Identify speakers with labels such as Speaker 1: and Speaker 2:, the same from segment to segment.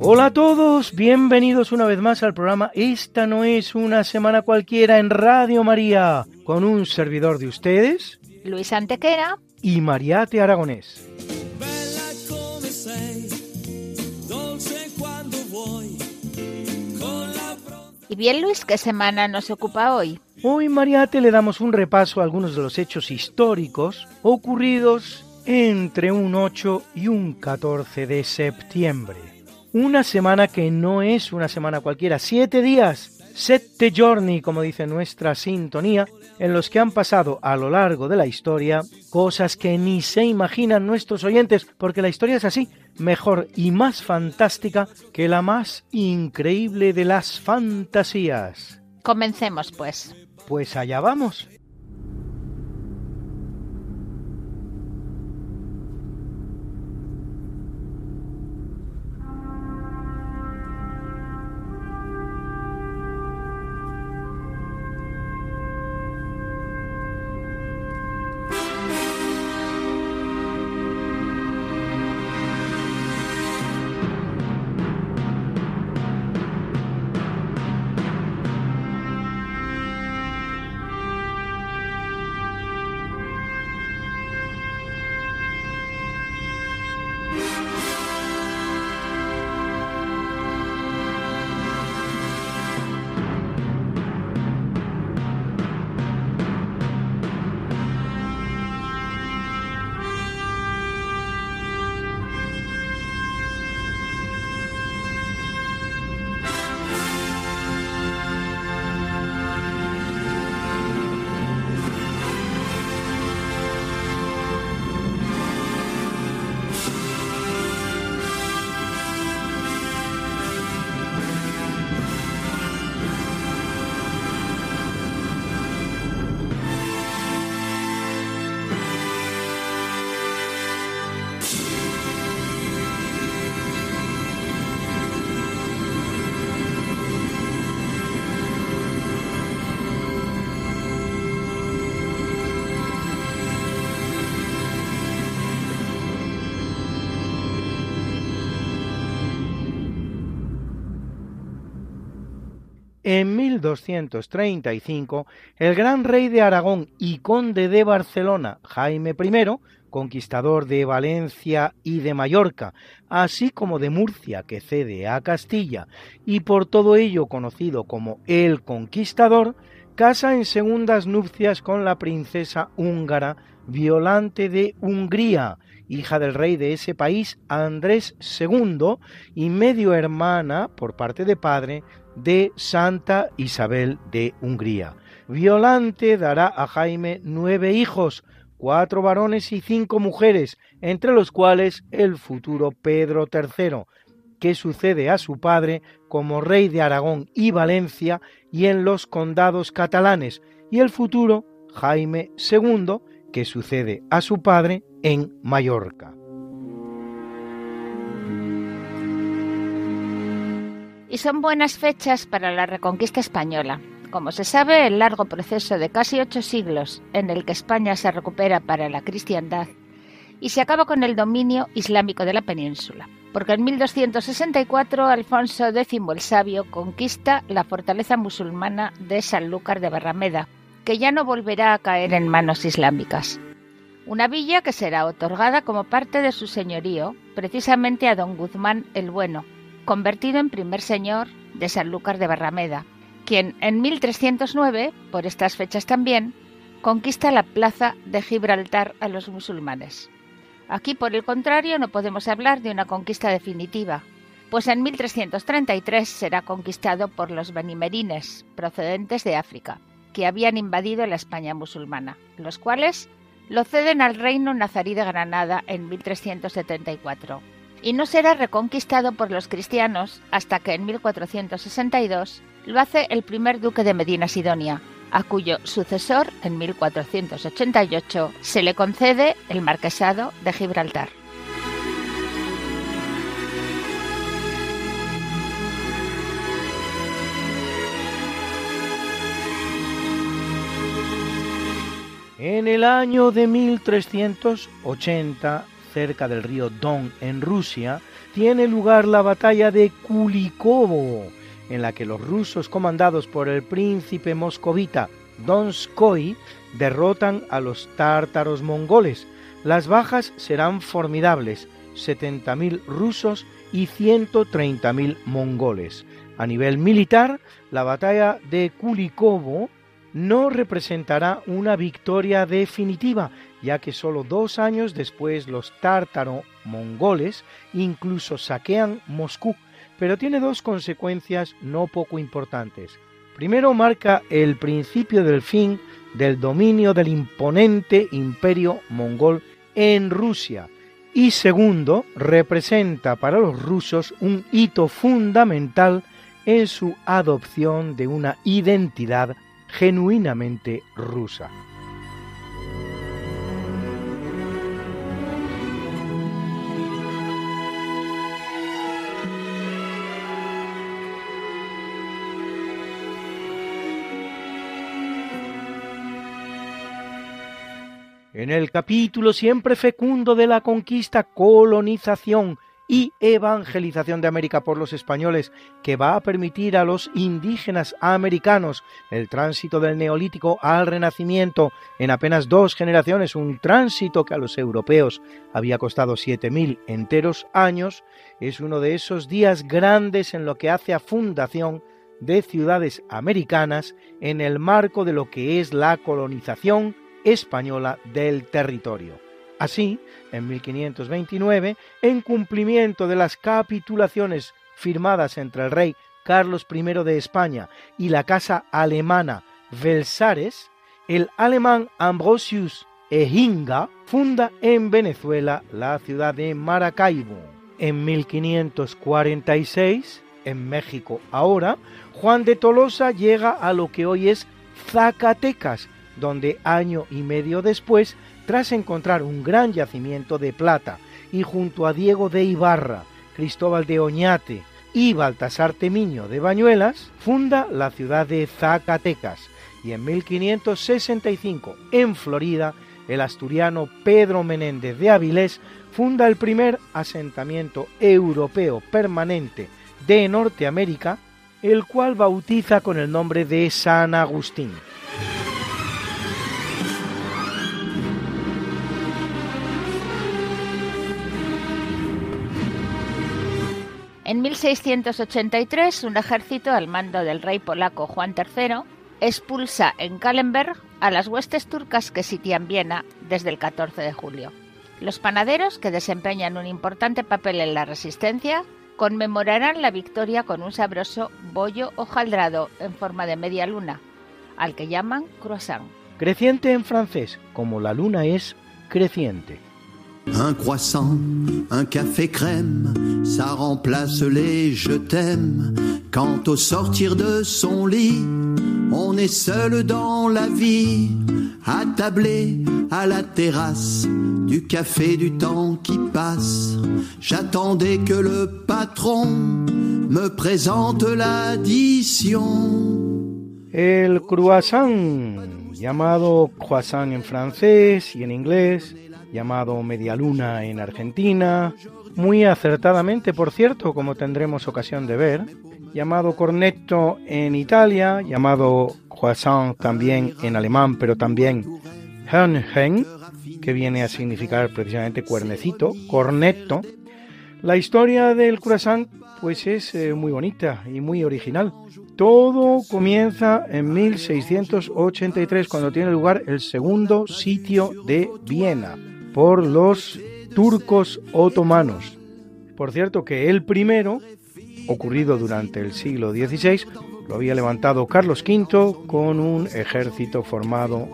Speaker 1: Hola a todos, bienvenidos una vez más al programa Esta no es una semana cualquiera en Radio María, con un servidor de ustedes
Speaker 2: Luis Antequera.
Speaker 1: y Mariate Aragonés.
Speaker 2: Y bien, Luis, ¿qué semana nos ocupa hoy?
Speaker 1: Hoy Mariate le damos un repaso a algunos de los hechos históricos ocurridos entre un 8 y un 14 de septiembre. Una semana que no es una semana cualquiera, siete días, sette giorni, como dice nuestra sintonía, en los que han pasado a lo largo de la historia cosas que ni se imaginan nuestros oyentes, porque la historia es así, mejor y más fantástica que la más increíble de las fantasías.
Speaker 2: Comencemos, pues.
Speaker 1: Pues allá vamos. En 1235, el gran rey de Aragón y conde de Barcelona, Jaime I, conquistador de Valencia y de Mallorca, así como de Murcia, que cede a Castilla, y por todo ello conocido como el Conquistador, casa en segundas nupcias con la princesa húngara Violante de Hungría, hija del rey de ese país, Andrés II, y medio hermana, por parte de padre, de Santa Isabel de Hungría. Violante dará a Jaime nueve hijos, cuatro varones y cinco mujeres, entre los cuales el futuro Pedro III, que sucede a su padre como rey de Aragón y Valencia y en los condados catalanes, y el futuro Jaime II, que sucede a su padre en Mallorca.
Speaker 2: Y son buenas fechas para la reconquista española. Como se sabe, el largo proceso de casi ocho siglos en el que España se recupera para la cristiandad y se acaba con el dominio islámico de la península. Porque en 1264 Alfonso X el Sabio conquista la fortaleza musulmana de Sanlúcar de Barrameda, que ya no volverá a caer en manos islámicas. Una villa que será otorgada como parte de su señorío precisamente a don Guzmán el Bueno, convertido en primer señor de Sanlúcar de Barrameda, quien en 1309, por estas fechas también, conquista la plaza de Gibraltar a los musulmanes. Aquí, por el contrario, no podemos hablar de una conquista definitiva, pues en 1333 será conquistado por los benimerines, procedentes de África, que habían invadido la España musulmana, los cuales lo ceden al reino nazarí de Granada en 1374 y no será reconquistado por los cristianos hasta que en 1462 lo hace el primer duque de Medina Sidonia, a cuyo sucesor en 1488 se le concede el marquesado de Gibraltar.
Speaker 1: En el año de 1380, cerca del río Don en Rusia, tiene lugar la batalla de Kulikovo, en la que los rusos comandados por el príncipe moscovita Donskoy derrotan a los tártaros mongoles. Las bajas serán formidables, 70.000 rusos y 130.000 mongoles. A nivel militar, la batalla de Kulikovo no representará una victoria definitiva, ya que solo dos años después los tártaro-mongoles incluso saquean Moscú, pero tiene dos consecuencias no poco importantes. Primero marca el principio del fin del dominio del imponente imperio mongol en Rusia, y segundo, representa para los rusos un hito fundamental en su adopción de una identidad genuinamente rusa. En el capítulo siempre fecundo de la conquista, colonización y evangelización de América por los españoles que va a permitir a los indígenas americanos el tránsito del neolítico al renacimiento en apenas dos generaciones, un tránsito que a los europeos había costado siete mil enteros años, es uno de esos días grandes en lo que hace a fundación de ciudades americanas en el marco de lo que es la colonización española del territorio. Así, en 1529, en cumplimiento de las capitulaciones firmadas entre el rey Carlos I de España y la casa alemana Versailles, el alemán Ambrosius Eginga funda en Venezuela la ciudad de Maracaibo. En 1546, en México ahora, Juan de Tolosa llega a lo que hoy es Zacatecas, donde año y medio después tras encontrar un gran yacimiento de plata y junto a Diego de Ibarra, Cristóbal de Oñate y Baltasar Temiño de Bañuelas, funda la ciudad de Zacatecas y en 1565 en Florida el asturiano Pedro Menéndez de Avilés funda el primer asentamiento europeo permanente de Norteamérica, el cual bautiza con el nombre de San Agustín.
Speaker 2: En 1683, un ejército al mando del rey polaco Juan III expulsa en Kallenberg a las huestes turcas que sitian Viena desde el 14 de julio. Los panaderos, que desempeñan un importante papel en la resistencia, conmemorarán la victoria con un sabroso bollo hojaldrado en forma de media luna, al que llaman croissant.
Speaker 1: Creciente en francés, como la luna es creciente.
Speaker 3: Un croissant, un café crème, ça remplace les je t'aime. Quand au sortir de son lit, on est seul dans la vie, attablé à la terrasse du café du temps qui passe. J'attendais que le patron me présente l'addition.
Speaker 1: El croissant, llamado croissant en francés y en inglés, llamado Medialuna en Argentina, muy acertadamente, por cierto, como tendremos ocasión de ver, llamado Cornetto en Italia, llamado Croissant también en alemán, pero también Hörnchen, que viene a significar precisamente cuernecito, cornetto. La historia del croissant pues es eh, muy bonita y muy original. Todo comienza en 1683 cuando tiene lugar el segundo sitio de Viena por los turcos otomanos. Por cierto que el primero, ocurrido durante el siglo XVI, lo había levantado Carlos V con un ejército formado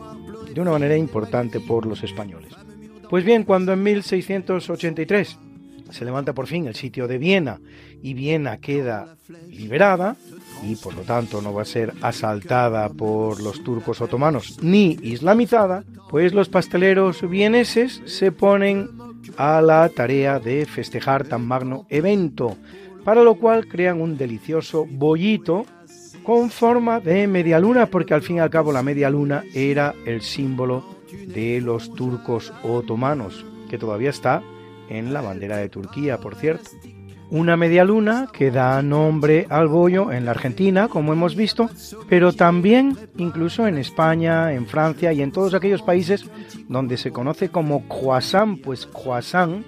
Speaker 1: de una manera importante por los españoles. Pues bien, cuando en 1683 se levanta por fin el sitio de Viena y Viena queda liberada y por lo tanto no va a ser asaltada por los turcos otomanos ni islamizada, pues los pasteleros vieneses se ponen a la tarea de festejar tan magno evento, para lo cual crean un delicioso bollito con forma de media luna, porque al fin y al cabo la media luna era el símbolo de los turcos otomanos, que todavía está en la bandera de Turquía, por cierto. Una media luna que da nombre al bollo en la Argentina, como hemos visto, pero también incluso en España, en Francia y en todos aquellos países donde se conoce como croissant, pues croissant,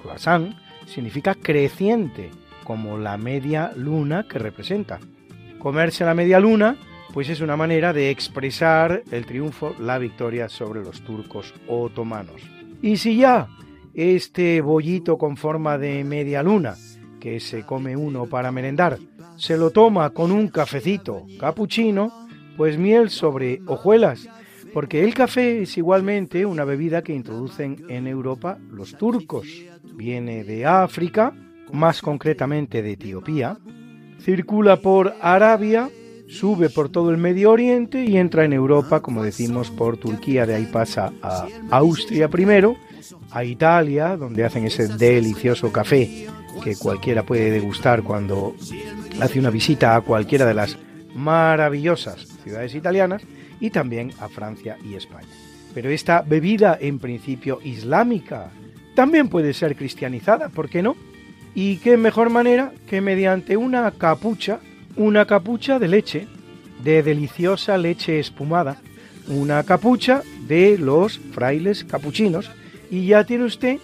Speaker 1: croissant significa creciente, como la media luna que representa. Comerse la media luna, pues es una manera de expresar el triunfo, la victoria sobre los turcos otomanos. Y si ya este bollito con forma de media luna que se come uno para merendar, se lo toma con un cafecito capuchino, pues miel sobre hojuelas, porque el café es igualmente una bebida que introducen en Europa los turcos. Viene de África, más concretamente de Etiopía, circula por Arabia, sube por todo el Medio Oriente y entra en Europa, como decimos, por Turquía, de ahí pasa a Austria primero, a Italia, donde hacen ese delicioso café que cualquiera puede degustar cuando hace una visita a cualquiera de las maravillosas ciudades italianas y también a Francia y España. Pero esta bebida en principio islámica también puede ser cristianizada, ¿por qué no? Y qué mejor manera que mediante una capucha, una capucha de leche, de deliciosa leche espumada, una capucha de los frailes capuchinos, y ya tiene usted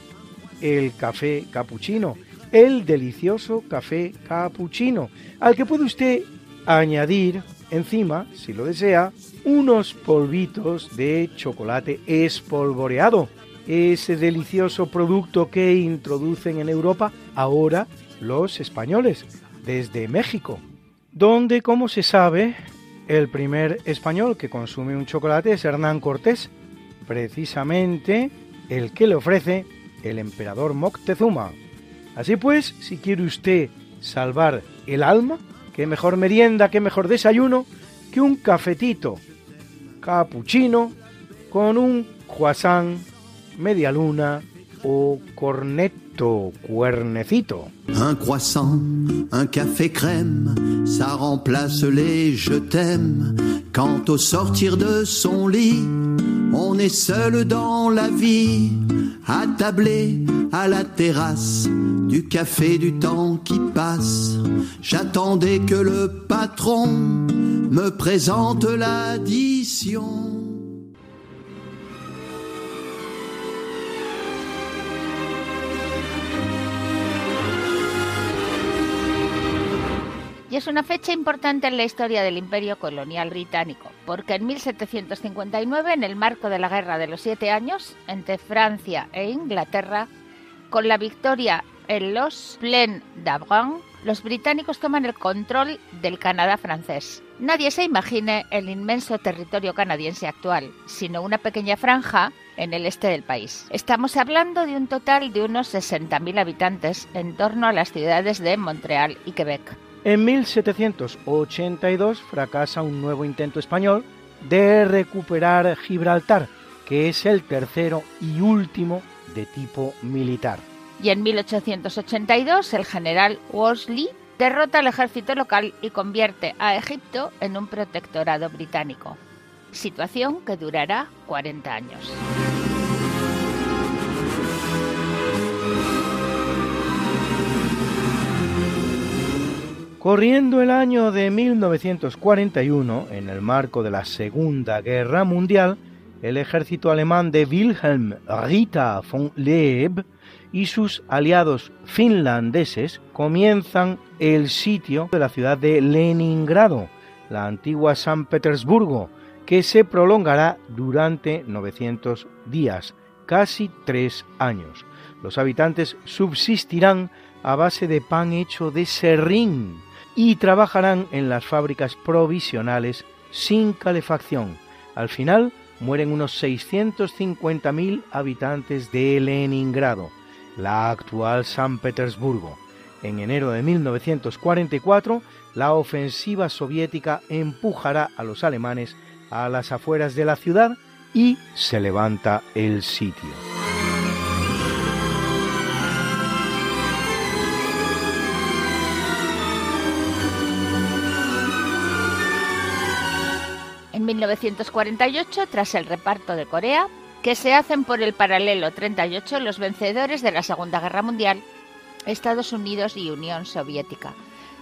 Speaker 1: el café capuchino, el delicioso café capuchino, al que puede usted añadir encima, si lo desea, unos polvitos de chocolate espolvoreado, ese delicioso producto que introducen en Europa ahora los españoles, desde México, donde, como se sabe, el primer español que consume un chocolate es Hernán Cortés, precisamente el que le ofrece el emperador Moctezuma. Así pues, si quiere usted salvar el alma, qué mejor merienda, qué mejor desayuno que un cafetito capuchino con un croissant, media luna o cornetto, cuernecito.
Speaker 3: Un croissant, un café crème, ça remplace les je t'aime. Quand au sortir de son lit, on est seul dans la vie, attablé à la terrasse du café du temps qui passe. J'attendais que le patron me présente l'addition.
Speaker 2: Y es una fecha importante en la historia del imperio colonial británico, porque en 1759, en el marco de la Guerra de los Siete Años entre Francia e Inglaterra, con la victoria en los Plaines d'Avran, los británicos toman el control del Canadá francés. Nadie se imagine el inmenso territorio canadiense actual, sino una pequeña franja en el este del país. Estamos hablando de un total de unos 60.000 habitantes en torno a las ciudades de Montreal y Quebec.
Speaker 1: En 1782 fracasa un nuevo intento español de recuperar Gibraltar, que es el tercero y último de tipo militar.
Speaker 2: Y en 1882 el general Worsley derrota al ejército local y convierte a Egipto en un protectorado británico, situación que durará 40 años.
Speaker 1: Corriendo el año de 1941, en el marco de la Segunda Guerra Mundial, el ejército alemán de Wilhelm Rita von Leeb y sus aliados finlandeses comienzan el sitio de la ciudad de Leningrado, la antigua San Petersburgo, que se prolongará durante 900 días, casi tres años. Los habitantes subsistirán a base de pan hecho de serrín, y trabajarán en las fábricas provisionales sin calefacción. Al final mueren unos 650.000 habitantes de Leningrado, la actual San Petersburgo. En enero de 1944, la ofensiva soviética empujará a los alemanes a las afueras de la ciudad y se levanta el sitio.
Speaker 2: En 1948, tras el reparto de Corea, que se hacen por el paralelo 38 los vencedores de la Segunda Guerra Mundial, Estados Unidos y Unión Soviética.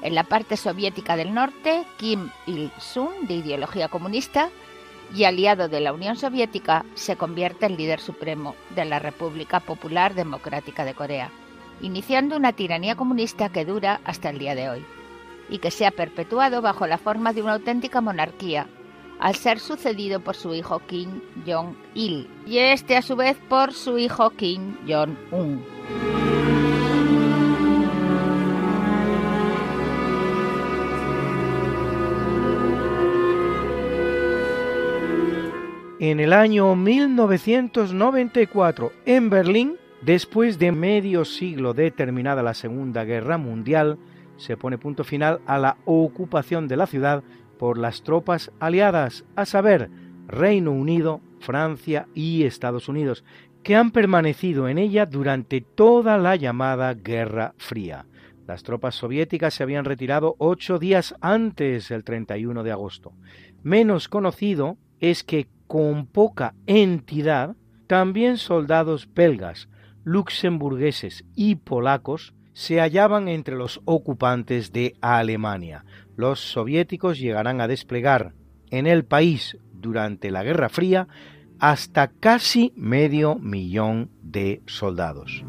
Speaker 2: En la parte soviética del norte, Kim Il-sung, de ideología comunista y aliado de la Unión Soviética, se convierte en líder supremo de la República Popular Democrática de Corea, iniciando una tiranía comunista que dura hasta el día de hoy y que se ha perpetuado bajo la forma de una auténtica monarquía, al ser sucedido por su hijo Kim Jong-il y este a su vez por su hijo Kim Jong-un.
Speaker 1: En el año 1994, en Berlín, después de medio siglo de terminada la Segunda Guerra Mundial, se pone punto final a la ocupación de la ciudad por las tropas aliadas, a saber, Reino Unido, Francia y Estados Unidos, que han permanecido en ella durante toda la llamada Guerra Fría. Las tropas soviéticas se habían retirado ocho días antes del 31 de agosto. Menos conocido es que con poca entidad, también soldados belgas, luxemburgueses y polacos se hallaban entre los ocupantes de Alemania. Los soviéticos llegarán a desplegar en el país durante la Guerra Fría hasta casi medio millón de soldados.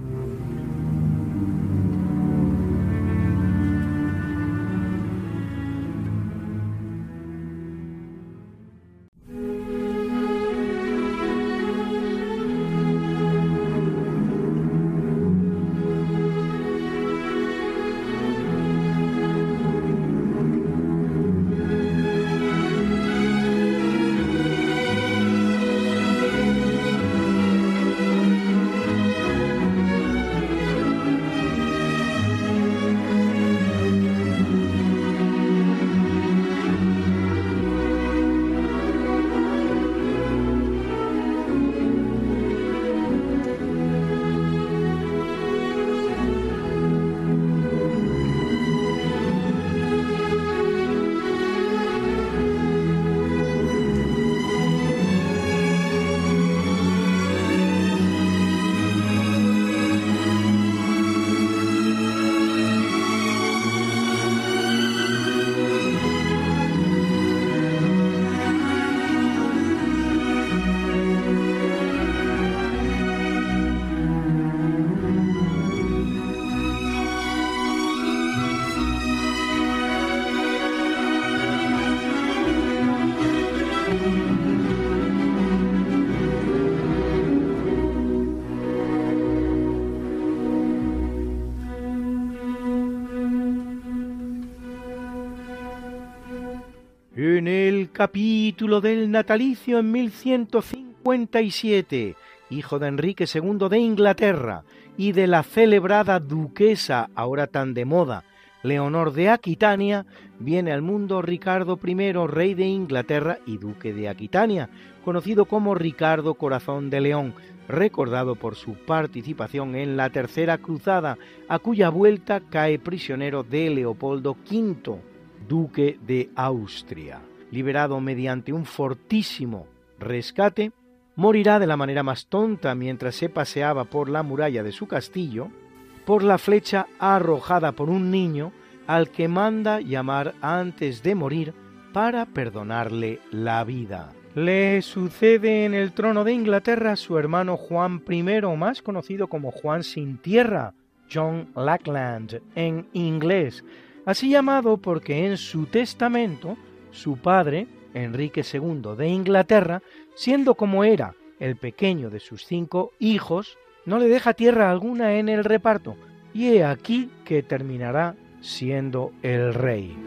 Speaker 1: Capítulo del natalicio en 1157, hijo de Enrique II de Inglaterra y de la celebrada duquesa, ahora tan de moda, Leonor de Aquitania, viene al mundo Ricardo I, rey de Inglaterra y duque de Aquitania, conocido como Ricardo Corazón de León, recordado por su participación en la Tercera Cruzada, a cuya vuelta cae prisionero de Leopoldo V duque de Austria. Liberado mediante un fortísimo rescate, morirá de la manera más tonta mientras se paseaba por la muralla de su castillo, por la flecha arrojada por un niño al que manda llamar antes de morir para perdonarle la vida. Le sucede en el trono de Inglaterra su hermano Juan I, más conocido como Juan sin tierra, John Lackland en inglés, así llamado porque en su testamento su padre, Enrique II de Inglaterra, siendo como era el pequeño de sus cinco hijos, no le deja tierra alguna en el reparto, y he aquí que terminará siendo el rey.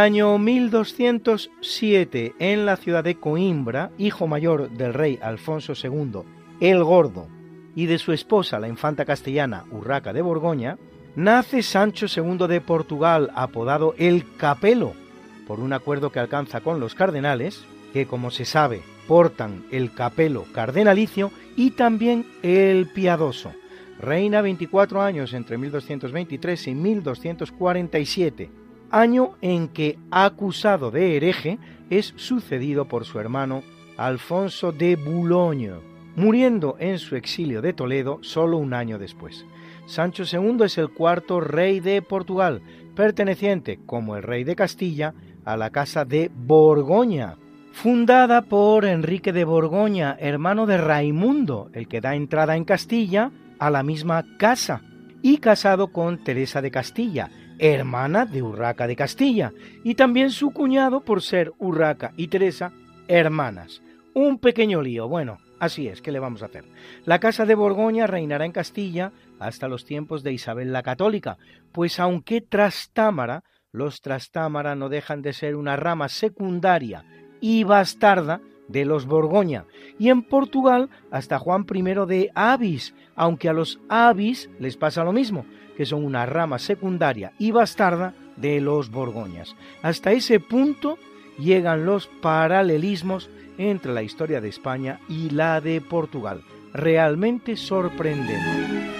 Speaker 1: Año 1207, en la ciudad de Coimbra, hijo mayor del rey Alfonso II el Gordo y de su esposa, la infanta castellana Urraca de Borgoña, nace Sancho II de Portugal, apodado el Capelo, por un acuerdo que alcanza con los cardenales, que como se sabe portan el capelo cardenalicio y también el piadoso. Reina 24 años entre 1223 y 1247, año en que, acusado de hereje, es sucedido por su hermano Alfonso de Boulogne, muriendo en su exilio de Toledo solo un año después. Sancho II es el cuarto rey de Portugal, perteneciente, como el rey de Castilla, a la casa de Borgoña, fundada por Enrique de Borgoña, hermano de Raimundo, el que da entrada en Castilla a la misma casa, y casado con Teresa de Castilla, hermana de Urraca de Castilla, y también su cuñado por ser Urraca y Teresa hermanas. Un pequeño lío, bueno, así es, ¿qué le vamos a hacer? La casa de Borgoña reinará en Castilla hasta los tiempos de Isabel la Católica, pues aunque Trastámara, los Trastámara no dejan de ser una rama secundaria y bastarda de los Borgoña, y en Portugal hasta Juan I de Avis, aunque a los Avis les pasa lo mismo, que son una rama secundaria y bastarda de los Borgoñas. Hasta ese punto llegan los paralelismos entre la historia de España y la de Portugal. Realmente sorprendente.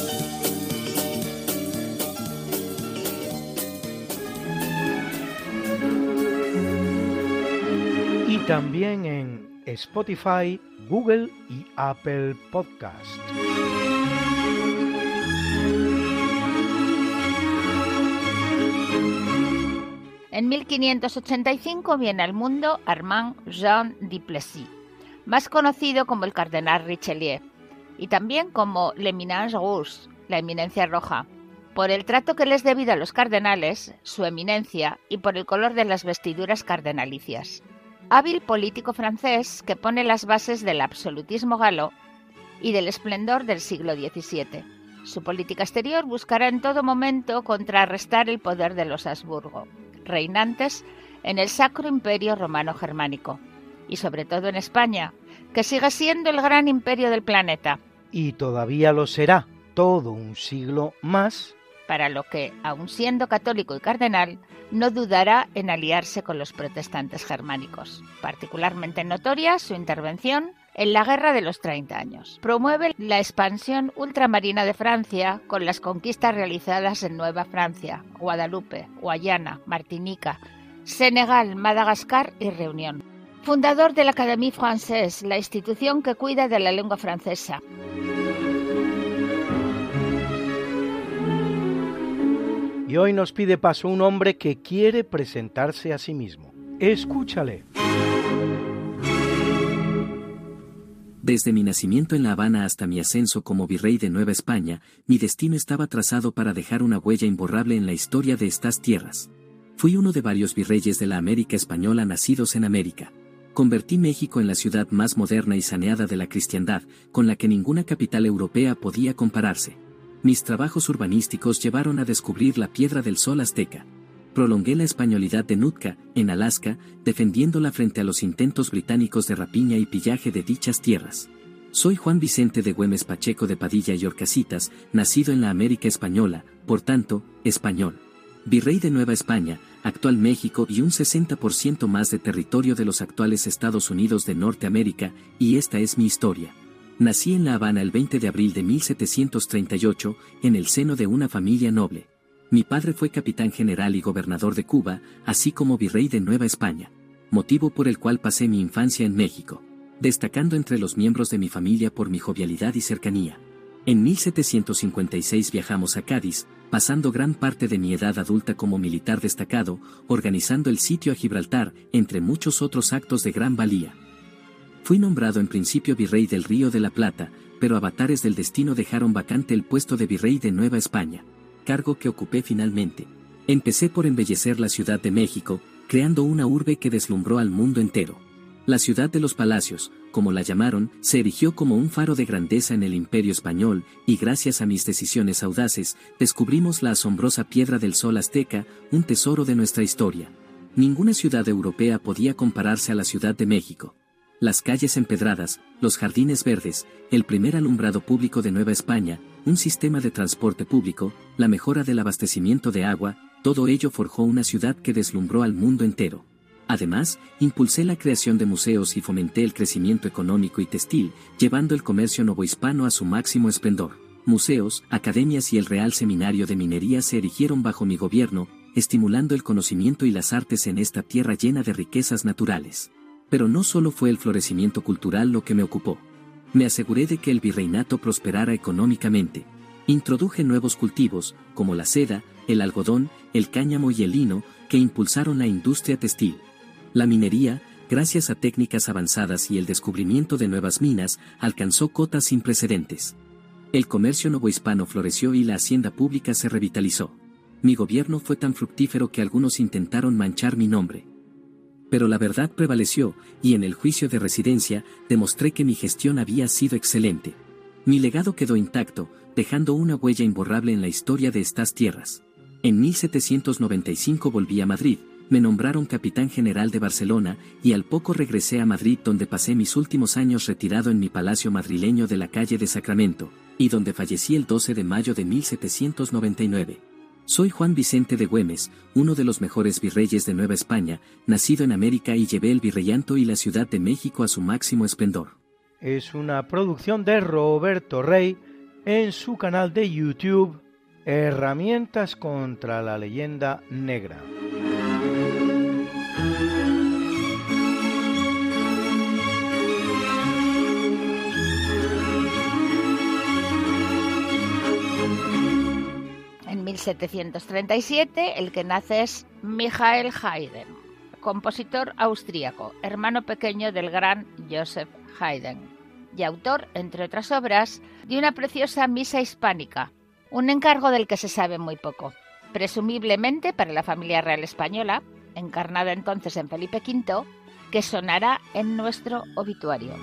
Speaker 1: También en Spotify, Google y Apple Podcast.
Speaker 2: En 1585 viene al mundo Armand Jean Duplessis, más conocido como el cardenal Richelieu, y también como l'Eminence Rouge, la eminencia roja, por el trato que les debido a los cardenales, su eminencia, y por el color de las vestiduras cardenalicias hábil político francés que pone las bases del absolutismo galo y del esplendor del siglo XVII. Su política exterior buscará en todo momento contrarrestar el poder de los Habsburgo, reinantes en el Sacro Imperio Romano Germánico, y sobre todo en España, que sigue siendo el gran imperio del planeta.
Speaker 1: Y todavía lo será todo un siglo más
Speaker 2: para lo que, aun siendo católico y cardenal, no dudará en aliarse con los protestantes germánicos. Particularmente notoria su intervención en la Guerra de los Treinta Años. Promueve la expansión ultramarina de Francia con las conquistas realizadas en Nueva Francia, Guadalupe, Guayana, Martinica, Senegal, Madagascar y Reunión. Fundador de la Académie Française, la institución que cuida de la lengua francesa.
Speaker 1: Y hoy nos pide paso un hombre que quiere presentarse a sí mismo. Escúchale.
Speaker 4: Desde mi nacimiento en La Habana hasta mi ascenso como virrey de Nueva España, mi destino estaba trazado para dejar una huella imborrable en la historia de estas tierras. Fui uno de varios virreyes de la América española nacidos en América. Convertí México en la ciudad más moderna y saneada de la cristiandad, con la que ninguna capital europea podía compararse. Mis trabajos urbanísticos llevaron a descubrir la Piedra del Sol azteca. Prolongué la españolidad de Nootka, en Alaska, defendiéndola frente a los intentos británicos de rapiña y pillaje de dichas tierras. Soy Juan Vicente de Güemes Pacheco de Padilla y Orcasitas, nacido en la América Española, por tanto, español. virrey de Nueva España, actual México y un 60% más de territorio de los actuales Estados Unidos de Norteamérica, y esta es mi historia. Nací en La Habana el 20 de abril de 1738, en el seno de una familia noble. Mi padre fue capitán general y gobernador de Cuba, así como virrey de Nueva España, motivo por el cual pasé mi infancia en México, destacando entre los miembros de mi familia por mi jovialidad y cercanía. En 1756 viajamos a Cádiz, pasando gran parte de mi edad adulta como militar destacado, organizando el sitio a Gibraltar, entre muchos otros actos de gran valía. Fui nombrado en principio virrey del Río de la Plata, pero avatares del destino dejaron vacante el puesto de virrey de Nueva España, cargo que ocupé finalmente. Empecé por embellecer la Ciudad de México, creando una urbe que deslumbró al mundo entero. La ciudad de los palacios, como la llamaron, se erigió como un faro de grandeza en el imperio español, y gracias a mis decisiones audaces, descubrimos la asombrosa piedra del sol azteca, un tesoro de nuestra historia. Ninguna ciudad europea podía compararse a la Ciudad de México. Las calles empedradas, los jardines verdes, el primer alumbrado público de Nueva España, un sistema de transporte público, la mejora del abastecimiento de agua, todo ello forjó una ciudad que deslumbró al mundo entero. Además, impulsé la creación de museos y fomenté el crecimiento económico y textil, llevando el comercio novohispano a su máximo esplendor. Museos, academias y el Real Seminario de Minería se erigieron bajo mi gobierno, estimulando el conocimiento y las artes en esta tierra llena de riquezas naturales. Pero no solo fue el florecimiento cultural lo que me ocupó. Me aseguré de que el virreinato prosperara económicamente. Introduje nuevos cultivos, como la seda, el algodón, el cáñamo y el lino, que impulsaron la industria textil. La minería, gracias a técnicas avanzadas y el descubrimiento de nuevas minas, alcanzó cotas sin precedentes. El comercio novohispano floreció y la hacienda pública se revitalizó. Mi gobierno fue tan fructífero que algunos intentaron manchar mi nombre. Pero la verdad prevaleció, y en el juicio de residencia demostré que mi gestión había sido excelente. Mi legado quedó intacto, dejando una huella imborrable en la historia de estas tierras. En 1795 volví a Madrid, me nombraron capitán general de Barcelona y al poco regresé a Madrid donde pasé mis últimos años retirado en mi palacio madrileño de la calle de Sacramento, y donde fallecí el 12 de mayo de 1799. Soy Juan Vicente de Güemes, uno de los mejores virreyes de Nueva España, nacido en América y llevé el virreyanto y la Ciudad de México a su máximo esplendor.
Speaker 1: Es una producción de Roberto Rey en su canal de YouTube Herramientas contra la leyenda negra.
Speaker 2: 1737 el que nace es Michael Haydn, compositor austríaco, hermano pequeño del gran Joseph Haydn, y autor, entre otras obras, de una preciosa misa hispánica, un encargo del que se sabe muy poco, presumiblemente para la familia real española, encarnada entonces en Felipe V, que sonará en nuestro obituario.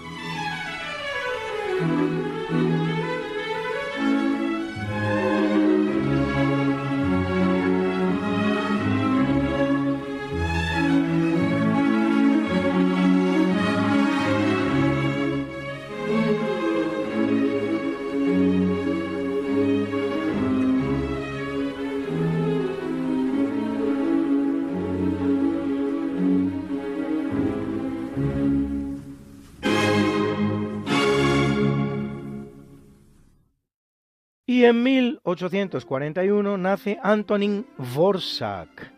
Speaker 1: Y en 1841 nace Antonín Dvořák,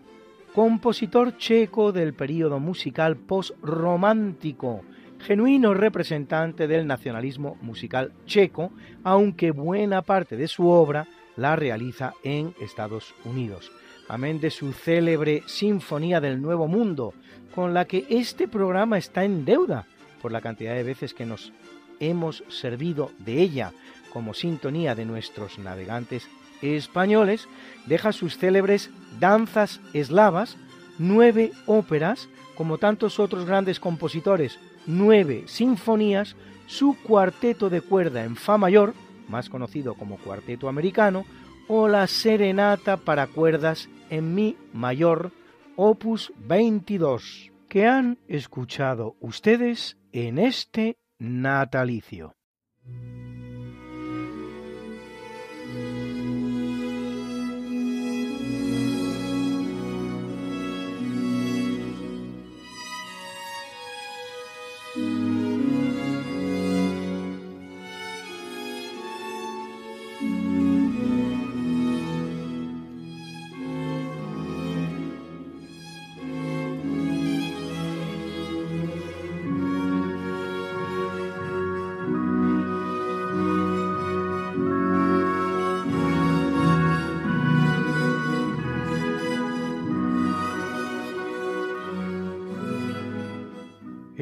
Speaker 1: compositor checo del período musical post-romántico, genuino representante del nacionalismo musical checo, aunque buena parte de su obra la realiza en Estados Unidos. Amén de su célebre Sinfonía del Nuevo Mundo, con la que este programa está en deuda por la cantidad de veces que nos hemos servido de ella como sintonía de nuestros navegantes españoles, deja sus célebres danzas eslavas, nueve óperas, como tantos otros grandes compositores, nueve sinfonías, su cuarteto de cuerda en Fa mayor, más conocido como cuarteto americano, o la serenata para cuerdas en Mi mayor, opus 22, que han escuchado ustedes en este natalicio.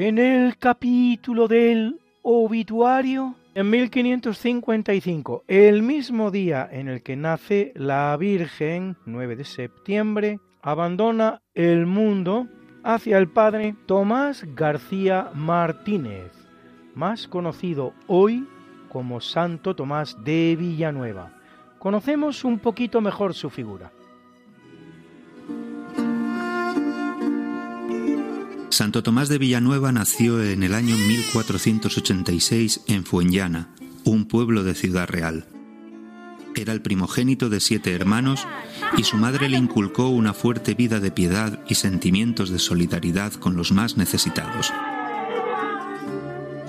Speaker 1: En el capítulo del obituario, en 1555, el mismo día en el que nace la Virgen, 9 de septiembre, abandona el mundo hacia el padre Tomás García Martínez, más conocido hoy como Santo Tomás de Villanueva. Conocemos un poquito mejor su figura.
Speaker 5: Santo Tomás de Villanueva nació en el año 1486 en Fuenllana, un pueblo de Ciudad Real. Era el primogénito de siete hermanos y su madre le inculcó una fuerte vida de piedad y sentimientos de solidaridad con los más necesitados.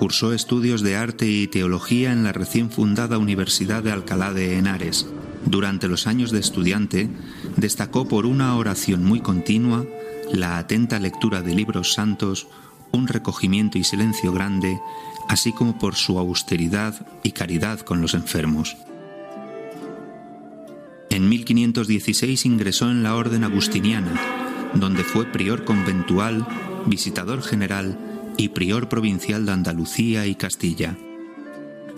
Speaker 5: Cursó estudios de arte y teología en la recién fundada Universidad de Alcalá de Henares. Durante los años de estudiante, destacó por una oración muy continua, la atenta lectura de libros santos, un recogimiento y silencio grande, así como por su austeridad y caridad con los enfermos. En 1516 ingresó en la Orden Agustiniana, donde fue prior conventual, visitador general y prior provincial de Andalucía y Castilla.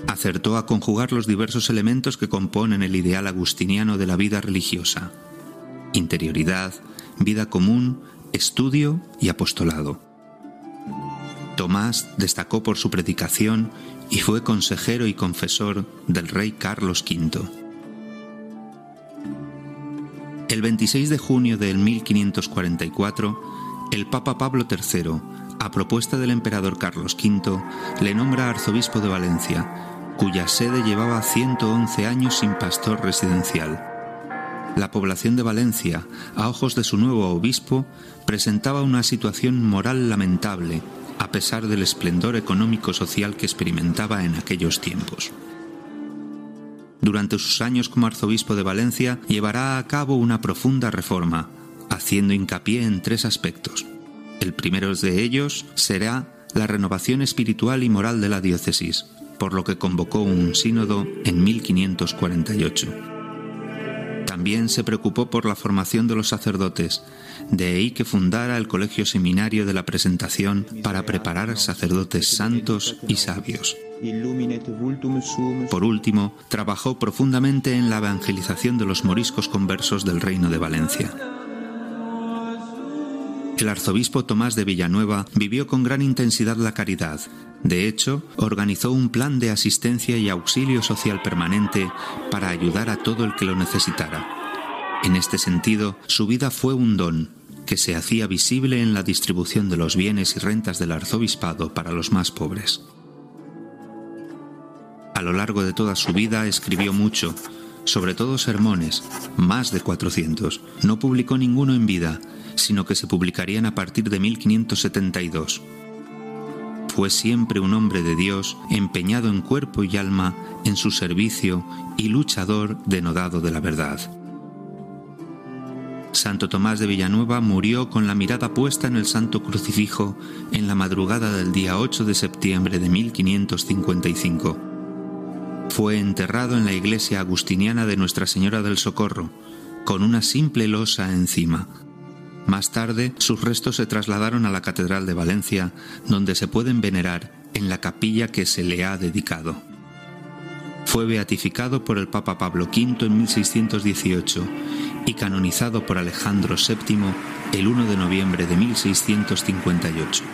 Speaker 5: Acertó a conjugar los diversos elementos que componen el ideal agustiniano de la vida religiosa. Interioridad, vida común, estudio y apostolado. Tomás destacó por su predicación y fue consejero y confesor del rey Carlos V. El 26 de junio de 1544, el Papa Pablo III, a propuesta del emperador Carlos V, le nombra arzobispo de Valencia, cuya sede llevaba 111 años sin pastor residencial. La población de Valencia, a ojos de su nuevo obispo, presentaba una situación moral lamentable, a pesar del esplendor económico-social que experimentaba en aquellos tiempos. Durante sus años como arzobispo de Valencia llevará a cabo una profunda reforma, haciendo hincapié en tres aspectos. El primero de ellos será la renovación espiritual y moral de la diócesis, por lo que convocó un sínodo en 1548. También se preocupó por la formación de los sacerdotes, de ahí que fundara el Colegio Seminario de la Presentación para preparar sacerdotes santos y sabios. Por último, trabajó profundamente en la evangelización de los moriscos conversos del Reino de Valencia. El arzobispo Tomás de Villanueva vivió con gran intensidad la caridad. De hecho, organizó un plan de asistencia y auxilio social permanente para ayudar a todo el que lo necesitara. En este sentido, su vida fue un don, que se hacía visible en la distribución de los bienes y rentas del arzobispado para los más pobres. A lo largo de toda su vida escribió mucho, sobre todo sermones, más de 400. No publicó ninguno en vida, sino que se publicarían a partir de 1572. Fue siempre un hombre de Dios, empeñado en cuerpo y alma en su servicio y luchador denodado de la verdad. Santo Tomás de Villanueva murió con la mirada puesta en el Santo Crucifijo en la madrugada del día 8 de septiembre de 1555. Fue enterrado en la iglesia agustiniana de Nuestra Señora del Socorro, con una simple losa encima, más tarde, sus restos se trasladaron a la Catedral de Valencia, donde se pueden venerar en la capilla que se le ha dedicado. Fue beatificado por el Papa Pablo V en 1618 y canonizado por Alejandro VII el 1 de noviembre de 1658.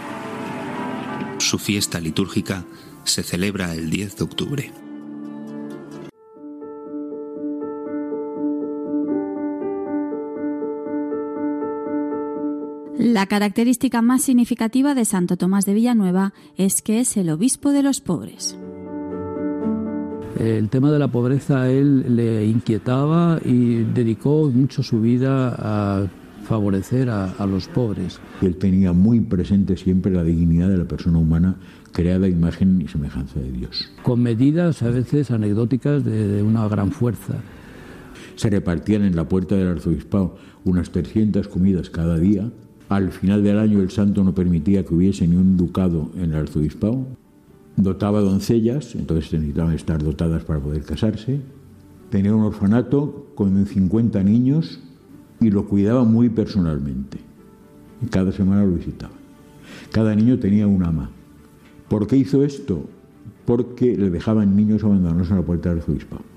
Speaker 5: Su fiesta litúrgica se celebra el 10 de octubre.
Speaker 6: La característica más significativa de Santo Tomás de Villanueva es que es el obispo de los pobres.
Speaker 7: El tema de la pobreza a él le inquietaba y dedicó mucho su vida a favorecer a, los pobres.
Speaker 8: Él tenía muy presente siempre la dignidad de la persona humana creada a imagen y semejanza de Dios.
Speaker 7: Con medidas a veces anecdóticas de, de una gran fuerza.
Speaker 8: Se repartían en la puerta del arzobispado unas 300 comidas cada día al final del año el santo no permitía que hubiese ni un ducado en el arzobispado. Dotaba doncellas, entonces necesitaban estar dotadas para poder casarse. Tenía un orfanato con 50 niños y lo cuidaba muy personalmente. Y cada semana lo visitaba. Cada niño tenía un ama. ¿Por qué hizo esto? Porque le dejaban niños abandonados en la puerta del arzobispado.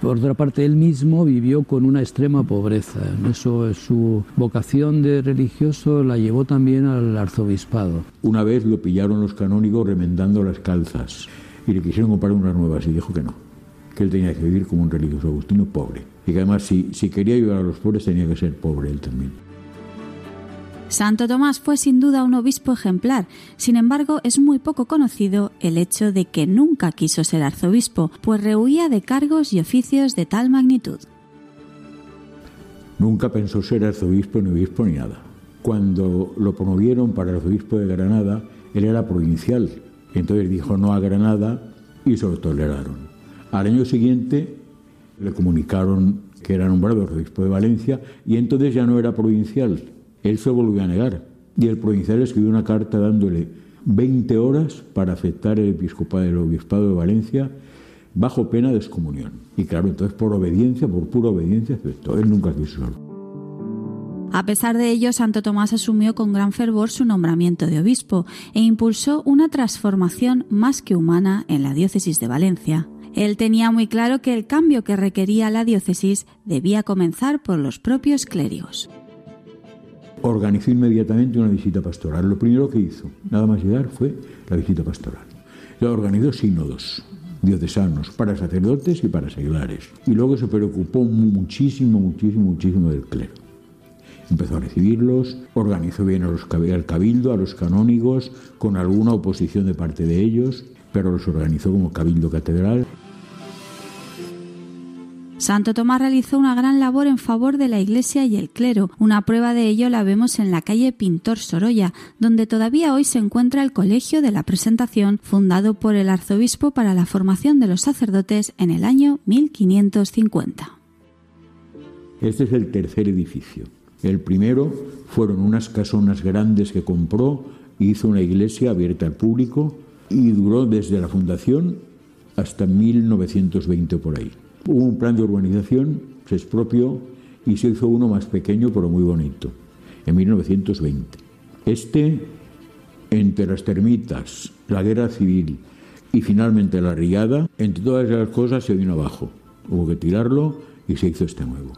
Speaker 7: Por otra parte, él mismo vivió con una extrema pobreza. Eso, su vocación de religioso la llevó también al arzobispado.
Speaker 8: Una vez lo pillaron los canónigos remendando las calzas y le quisieron comprar unas nuevas y dijo que no, que él tenía que vivir como un religioso agustino pobre y que además si, si quería ayudar a los pobres tenía que ser pobre él también.
Speaker 6: Santo Tomás fue sin duda un obispo ejemplar, sin embargo es muy poco conocido el hecho de que nunca quiso ser arzobispo, pues rehuía de cargos y oficios de tal magnitud.
Speaker 8: Nunca pensó ser arzobispo ni obispo ni nada. Cuando lo promovieron para arzobispo de Granada, él era provincial, entonces dijo no a Granada y se lo toleraron. Al año siguiente le comunicaron que era nombrado arzobispo de Valencia y entonces ya no era provincial, él se volvió a negar y el provincial escribió una carta dándole 20 horas para aceptar el episcopado obispado de Valencia bajo pena de excomunión. Y claro, entonces por obediencia, por pura obediencia aceptó. Él nunca quiso
Speaker 6: A pesar de ello, Santo Tomás asumió con gran fervor su nombramiento de obispo e impulsó una transformación más que humana en la diócesis de Valencia. Él tenía muy claro que el cambio que requería la diócesis debía comenzar por los propios clérigos
Speaker 8: organizó inmediatamente una visita pastoral. Lo primero que hizo, nada más llegar, fue la visita pastoral. La organizó sínodos diocesanos para sacerdotes y para seglares. Y luego se preocupó muchísimo, muchísimo, muchísimo del clero. Empezó a recibirlos, organizó bien al cabildo, a los canónigos, con alguna oposición de parte de ellos, pero los organizó como cabildo catedral.
Speaker 6: Santo Tomás realizó una gran labor en favor de la Iglesia y el clero. Una prueba de ello la vemos en la calle Pintor Sorolla, donde todavía hoy se encuentra el Colegio de la Presentación, fundado por el arzobispo para la formación de los sacerdotes en el año 1550.
Speaker 8: Este es el tercer edificio. El primero fueron unas casonas grandes que compró, hizo una iglesia abierta al público y duró desde la fundación hasta 1920 por ahí. Hubo un plan de urbanización, se expropió y se hizo uno más pequeño pero muy bonito, en 1920. Este, entre las termitas, la guerra civil y finalmente la riada, entre todas esas cosas se vino abajo. Hubo que tirarlo y se hizo este nuevo.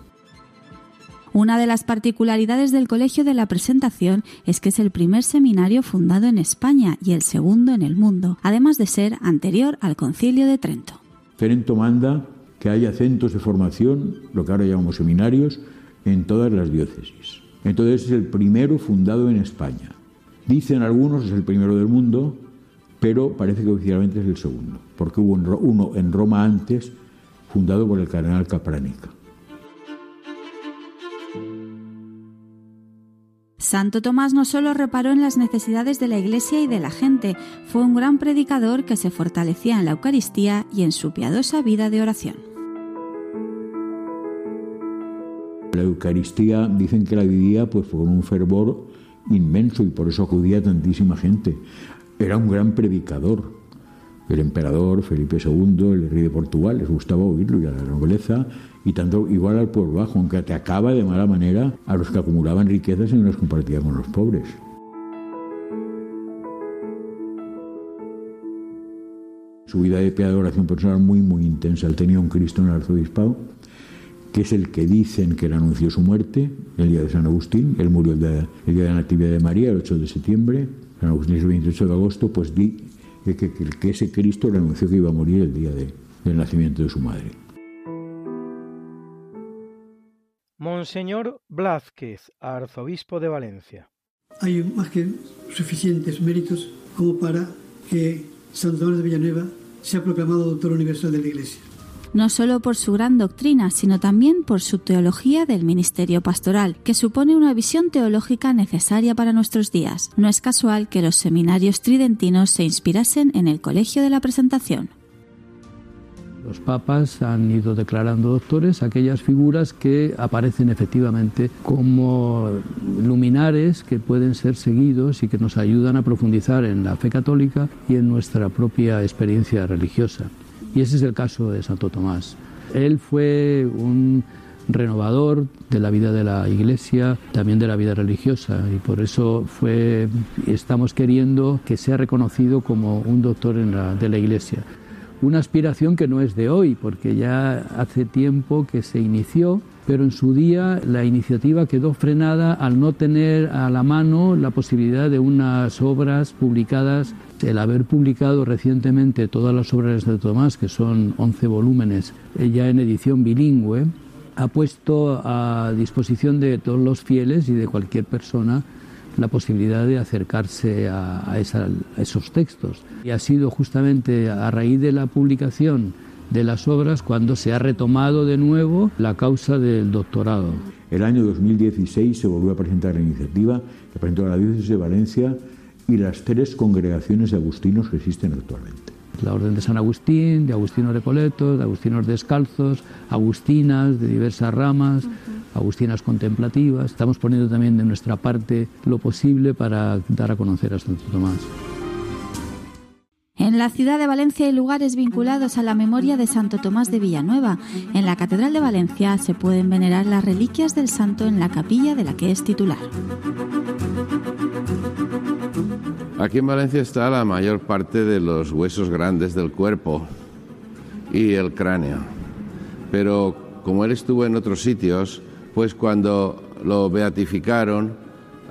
Speaker 6: Una de las particularidades del Colegio de la Presentación es que es el primer seminario fundado en España y el segundo en el mundo, además de ser anterior al Concilio de Trento.
Speaker 8: Trento manda que haya centros de formación, lo que ahora llamamos seminarios, en todas las diócesis. Entonces es el primero fundado en España. Dicen algunos es el primero del mundo, pero parece que oficialmente es el segundo, porque hubo uno en Roma antes, fundado por el cardenal Capránica.
Speaker 6: Santo Tomás no solo reparó en las necesidades de la Iglesia y de la gente, fue un gran predicador que se fortalecía en la Eucaristía y en su piadosa vida de oración.
Speaker 8: La Eucaristía dicen que la vivía pues con un fervor inmenso y por eso acudía tantísima gente. Era un gran predicador. El emperador Felipe II, el rey de Portugal, les gustaba oírlo y a la nobleza y tanto igual al pueblo bajo, aunque atacaba de mala manera a los que acumulaban riquezas y no las compartía con los pobres. Su vida de piedad de oración personal muy muy intensa. Él tenía un Cristo en el arzobispado que es el que dicen que le anunció su muerte, el día de San Agustín. Él murió el día de la Natividad de María, el 8 de septiembre. San Agustín es el 28 de agosto, pues di que, que, ese Cristo le anunció que iba a morir el día del nacimiento de su madre.
Speaker 1: Monseñor Blázquez, arzobispo de Valencia.
Speaker 9: Hay más que suficientes méritos como para que Santo Tomás de Villanueva sea proclamado doctor universal de la Iglesia
Speaker 6: no solo por su gran doctrina, sino también por su teología del ministerio pastoral, que supone una visión teológica necesaria para nuestros días. No es casual que los seminarios tridentinos se inspirasen en el Colegio de la Presentación.
Speaker 7: Los papas han ido declarando doctores aquellas figuras que aparecen efectivamente como luminares que pueden ser seguidos y que nos ayudan a profundizar en la fe católica y en nuestra propia experiencia religiosa. Y ese es el caso de Santo Tomás. Él fue un renovador de la vida de la Iglesia, también de la vida religiosa y por eso fue estamos queriendo que sea reconocido como un doctor de la Iglesia. Una aspiración que no es de hoy, porque ya hace tiempo que se inició, pero en su día la iniciativa quedó frenada al no tener a la mano la posibilidad de unas obras publicadas. El haber publicado recientemente todas las obras de Tomás, que son 11 volúmenes, eh, ya en edición bilingüe, ha puesto a disposición de todos los fieles y de cualquier persona la posibilidad de acercarse a, esos textos. Y ha sido justamente a raíz de la publicación de las obras cuando se ha retomado de nuevo la causa del doctorado.
Speaker 8: El año 2016 se volvió a presentar la iniciativa que presentó la diócesis de Valencia y las tres congregaciones de agustinos que existen actualmente.
Speaker 7: La Orden de San Agustín, de Agustinos Recoletos, de Agustinos Descalzos, Agustinas de diversas ramas, agustinas contemplativas. Estamos poniendo también de nuestra parte lo posible para dar a conocer a Santo Tomás.
Speaker 6: En la ciudad de Valencia hay lugares vinculados a la memoria de Santo Tomás de Villanueva. En la Catedral de Valencia se pueden venerar las reliquias del santo en la capilla de la que es titular.
Speaker 10: Aquí en Valencia está la mayor parte de los huesos grandes del cuerpo y el cráneo. Pero como él estuvo en otros sitios, pues cuando lo beatificaron,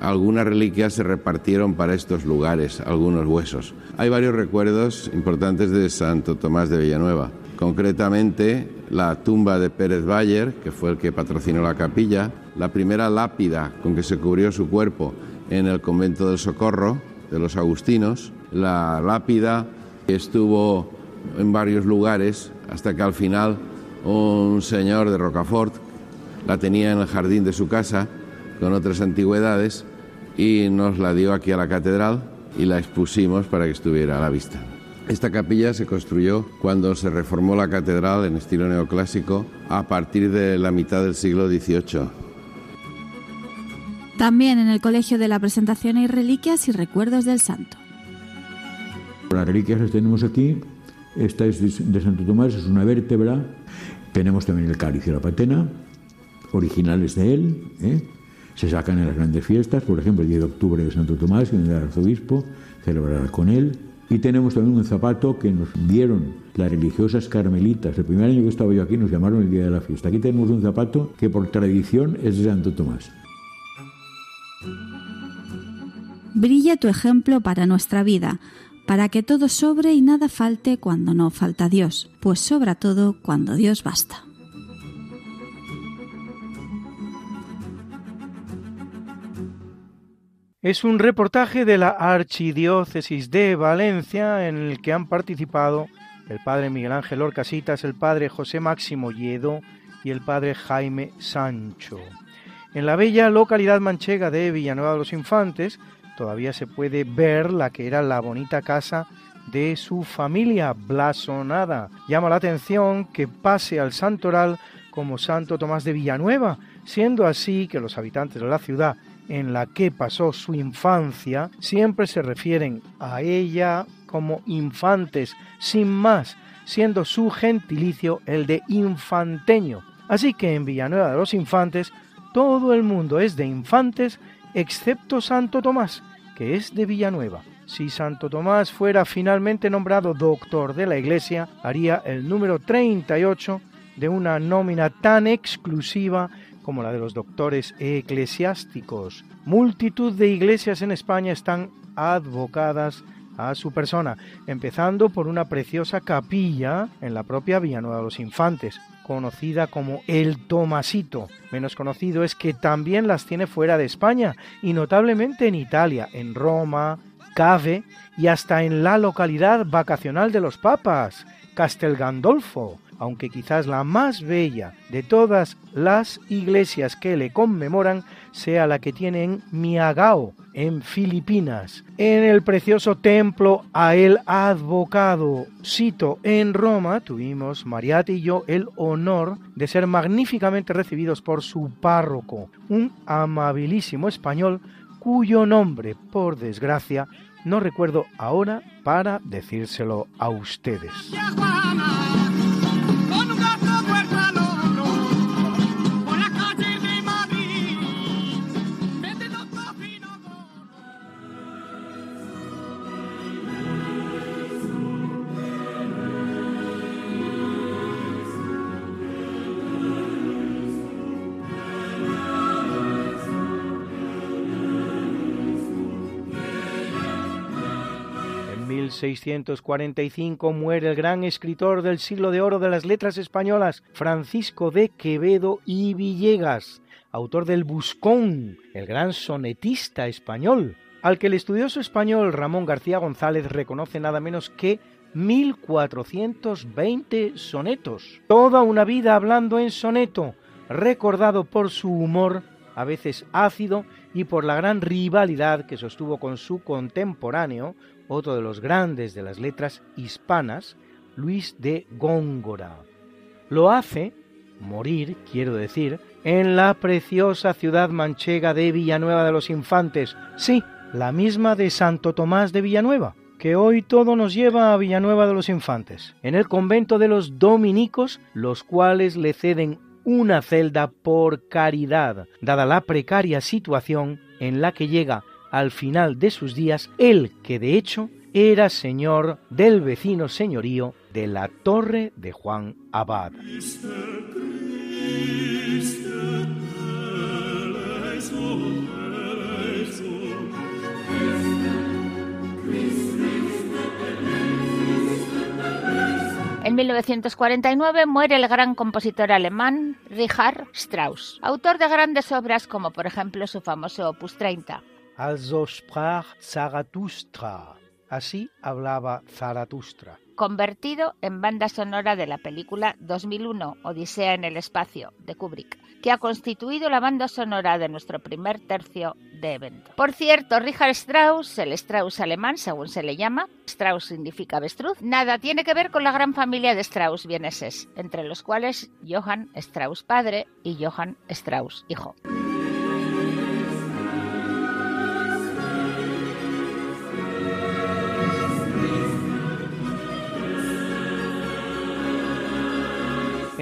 Speaker 10: algunas reliquias se repartieron para estos lugares, algunos huesos. Hay varios recuerdos importantes de Santo Tomás de Villanueva, concretamente la tumba de Pérez Bayer, que fue el que patrocinó la capilla, la primera lápida con que se cubrió su cuerpo en el convento del Socorro de los Agustinos, la lápida estuvo en varios lugares hasta que al final un señor de Rocafort la tenía en el jardín de su casa con otras antigüedades y nos la dio aquí a la catedral y la expusimos para que estuviera a la vista. Esta capilla se construyó cuando se reformó la catedral en estilo neoclásico a partir de la mitad del siglo XVIII.
Speaker 6: También en el Colegio de la Presentación hay reliquias y recuerdos del santo.
Speaker 8: Las reliquias las tenemos aquí. Esta es de Santo Tomás, es una vértebra. Tenemos también el cáliz y la patena, originales de él. ¿eh? Se sacan en las grandes fiestas, por ejemplo, el 10 de octubre de Santo Tomás, en el arzobispo, celebrará con él. Y tenemos también un zapato que nos dieron las religiosas carmelitas. El primer año que estaba yo aquí nos llamaron el día de la fiesta. Aquí tenemos un zapato que por tradición es de Santo Tomás.
Speaker 6: Brilla tu ejemplo para nuestra vida, para que todo sobre y nada falte cuando no falta Dios, pues sobra todo cuando Dios basta.
Speaker 1: Es un reportaje de la Archidiócesis de Valencia en el que han participado el padre Miguel Ángel Orcasitas, el padre José Máximo Lledo y el padre Jaime Sancho. En la bella localidad manchega de Villanueva de los Infantes todavía se puede ver la que era la bonita casa de su familia blasonada. Llama la atención que pase al santoral como Santo Tomás de Villanueva, siendo así que los habitantes de la ciudad en la que pasó su infancia, siempre se refieren a ella como infantes, sin más, siendo su gentilicio el de infanteño. Así que en Villanueva de los Infantes todo el mundo es de infantes excepto Santo Tomás, que es de Villanueva. Si Santo Tomás fuera finalmente nombrado doctor de la Iglesia, haría el número 38 de una nómina tan exclusiva como la de los doctores eclesiásticos. Multitud de iglesias en España están advocadas a su persona, empezando por una preciosa capilla en la propia Villanueva de los Infantes, conocida como el Tomasito. Menos conocido es que también las tiene fuera de España y notablemente en Italia, en Roma, Cave y hasta en la localidad vacacional de los papas, Castel Gandolfo, aunque quizás la más bella de todas las iglesias que le conmemoran sea la que tiene en Miagao, en Filipinas. En el precioso templo a el advocado Sito en Roma tuvimos Mariate y yo el honor de ser magníficamente recibidos por su párroco, un amabilísimo español cuyo nombre, por desgracia, no recuerdo ahora para decírselo a ustedes. 1645 muere el gran escritor del siglo de oro de las letras españolas, Francisco de Quevedo y Villegas, autor del Buscón, el gran sonetista español, al que el estudioso español Ramón García González reconoce nada menos que 1420 sonetos. Toda una vida hablando en soneto, recordado por su humor, a veces ácido, y por la gran rivalidad que sostuvo con su contemporáneo, otro de los grandes de las letras hispanas, Luis de Góngora. Lo hace, morir, quiero decir, en la preciosa ciudad manchega de Villanueva de los Infantes, sí, la misma de Santo Tomás de Villanueva, que hoy todo nos lleva a Villanueva de los Infantes, en el convento de los dominicos, los cuales le ceden una celda por caridad, dada la precaria situación en la que llega al final de sus días él que de hecho era señor del vecino señorío de la Torre de Juan Abad.
Speaker 2: En 1949 muere el gran compositor alemán Richard Strauss, autor de grandes obras como por ejemplo su famoso Opus 30.
Speaker 1: Also sprach Zarathustra. Así hablaba Zaratustra.
Speaker 2: Convertido en banda sonora de la película 2001 Odisea en el espacio de Kubrick, que ha constituido la banda sonora de nuestro primer tercio de evento. Por cierto, Richard Strauss, el Strauss alemán, según se le llama, Strauss significa avestruz, nada tiene que ver con la gran familia de Strauss vieneses, entre los cuales Johann Strauss padre y Johann Strauss hijo.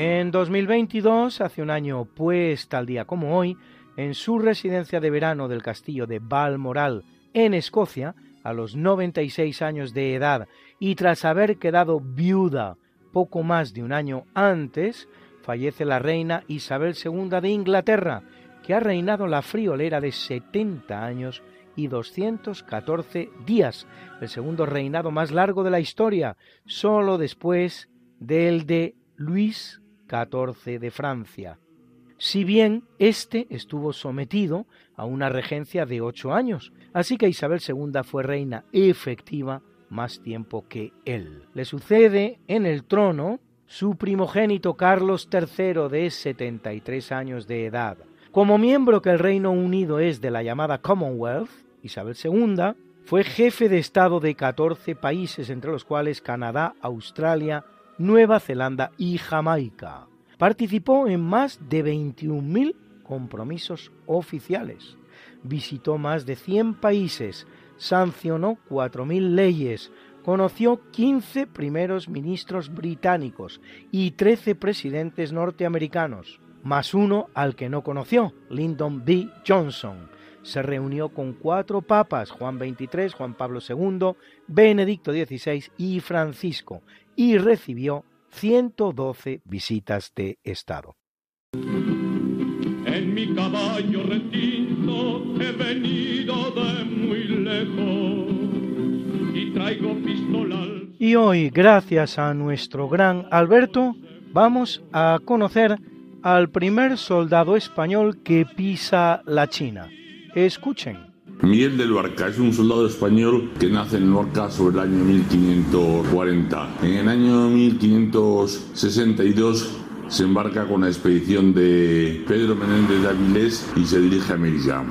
Speaker 1: En 2022, hace un año pues tal día como hoy, en su residencia de verano del castillo de Balmoral, en Escocia, a los 96 años de edad y tras haber quedado viuda poco más de un año antes, fallece la reina Isabel II de Inglaterra, que ha reinado la friolera de 70 años y 214 días, el segundo reinado más largo de la historia, solo después del de Luis XIV de Francia, si bien éste estuvo sometido a una regencia de ocho años, así que Isabel II fue reina efectiva más tiempo que él. Le sucede en el trono su primogénito Carlos III de 73 años de edad. Como miembro que el Reino Unido es de la llamada Commonwealth, Isabel II fue jefe de Estado de 14 países, entre los cuales Canadá, Australia, Nueva Zelanda y Jamaica. Participó en más de 21.000 compromisos oficiales. Visitó más de 100 países, sancionó 4.000 leyes, conoció 15 primeros ministros británicos y 13 presidentes norteamericanos, más uno al que no conoció, Lyndon B. Johnson. Se reunió con cuatro papas, Juan XXIII, Juan Pablo II, Benedicto XVI y Francisco, y recibió 112 visitas de Estado.
Speaker 11: En mi caballo retinto he venido de muy lejos y traigo.
Speaker 1: Y hoy, gracias a nuestro gran Alberto, vamos a conocer al primer soldado español que pisa la China. Escuchen.
Speaker 12: Miguel de Luarca es un soldado español que nace en Luarca sobre el año 1540. En el año 1562 se embarca con la expedición de Pedro Menéndez de Avilés y se dirige a América.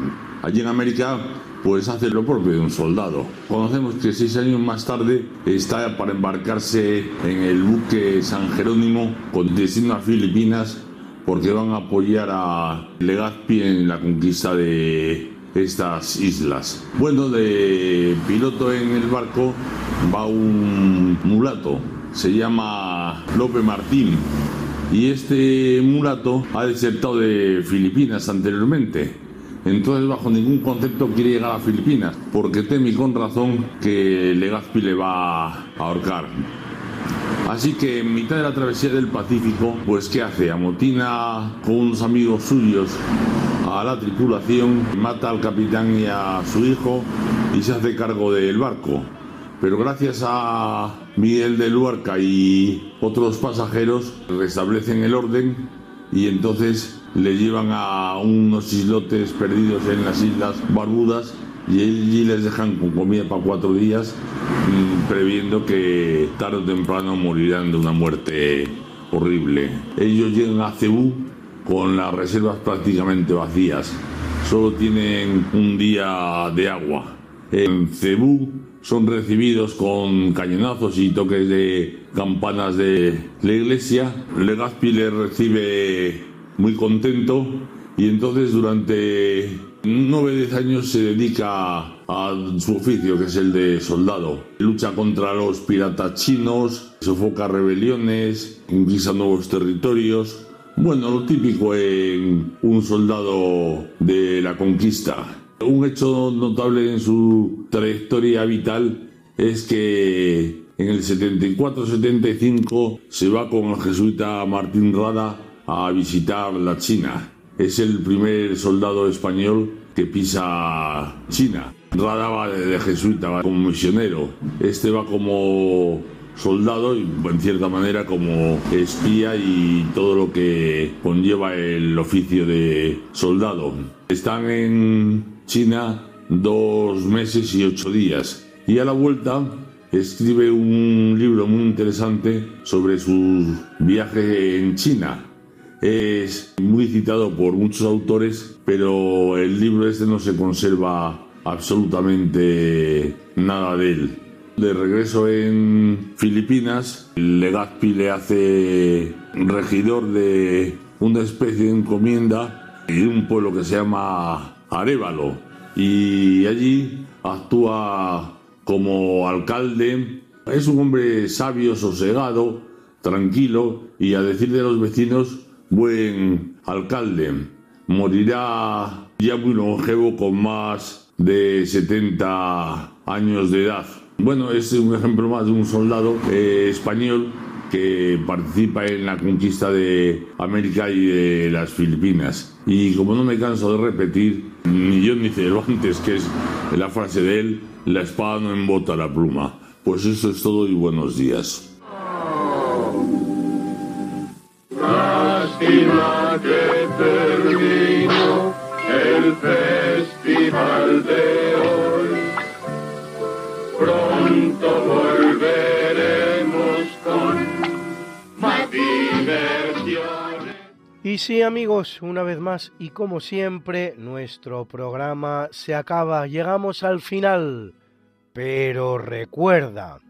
Speaker 12: Allí en América pues hace lo propio de un soldado. Conocemos que seis años más tarde está para embarcarse en el buque San Jerónimo con destino a Filipinas porque van a apoyar a Legazpi en la conquista de estas islas. Bueno, de piloto en el barco va un mulato, se llama Lope Martín. Y este mulato ha desertado de Filipinas anteriormente. Entonces, bajo ningún concepto quiere llegar a Filipinas, porque teme con razón que Legazpi le va a ahorcar. Así que en mitad de la travesía del Pacífico, pues ¿qué hace? Amotina con unos amigos suyos a la tripulación, mata al capitán y a su hijo y se hace cargo del barco. pero gracias a Miguel de Luarca y otros pasajeros restablecen el orden y entonces le llevan a unos islotes perdidos en las Islas Barbudas y allí les dejan con comida para cuatro días, mm, previendo que tarde o temprano morirán de una muerte horrible. Ellos llegan a Cebú con las reservas prácticamente vacías, solo tienen un día de agua. En Cebú son recibidos con cañonazos y toques de campanas de la iglesia. Legazpi les recibe muy contento y entonces durante nueve diez años se dedica a su oficio, que es el de soldado. Lucha contra los piratas chinos, sofoca rebeliones, conquista nuevos territorios. Bueno, lo típico en un soldado de la conquista. Un hecho notable en su trayectoria vital es que en el 74-75 se va con el jesuita Martín Rada a visitar la China. Es el primer soldado español que pisa China. Rada va de jesuita, va como misionero. Este va como soldado y en cierta manera como espía y todo lo que conlleva el oficio de soldado. Están en China dos meses y ocho días y a la vuelta escribe un libro muy interesante sobre su viaje en China. Es muy citado por muchos autores, pero el libro este no se conserva absolutamente nada de él. De regreso en Filipinas, Legazpi le hace regidor de una especie de encomienda en un pueblo que se llama Arevalo y allí actúa como alcalde. Es un hombre sabio, sosegado, tranquilo y a decir de los vecinos, buen alcalde. Morirá ya muy longevo con más de 70 años de edad. Bueno, es un ejemplo más de un soldado eh, español que participa en la conquista de América y de las Filipinas. Y como no me canso de repetir, ni yo ni Cervantes, que es la frase de él, la espada no embota la pluma. Pues eso es todo y buenos días.
Speaker 11: Lástima que terminó el festival de. Pronto volveremos con más diversiones.
Speaker 1: Y sí amigos, una vez más y como siempre, nuestro programa se acaba, llegamos al final. Pero recuerda,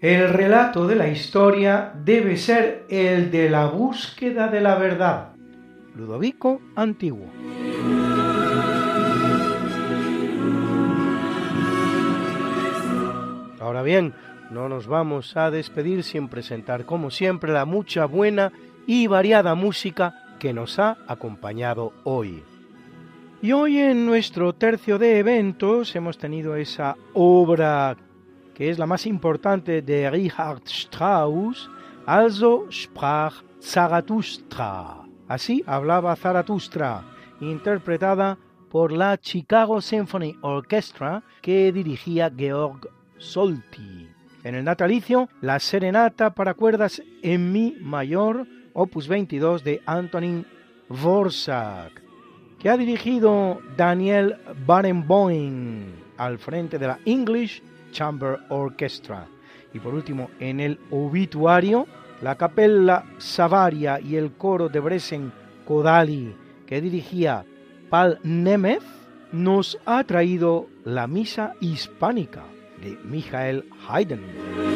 Speaker 1: el relato de la historia debe ser el de la búsqueda de la verdad. Ludovico Antiguo. Bien, no nos vamos a despedir sin presentar como siempre la mucha buena y variada música que nos ha acompañado hoy. Y hoy en nuestro tercio de eventos hemos tenido esa obra que es la más importante de Richard Strauss, Also sprach Zarathustra. Así hablaba Zarathustra, interpretada por la Chicago Symphony Orchestra que dirigía Georg Solti. En el natalicio, la serenata para cuerdas en mi mayor, opus 22 de Antonin Dvorak, que ha dirigido Daniel Barenboim al frente de la English Chamber Orchestra. Y por último, en el obituario, la capella Savaria y el coro de Bresen Kodali, que dirigía Pal Nemeth, nos ha traído la misa hispánica de Michael Haydn.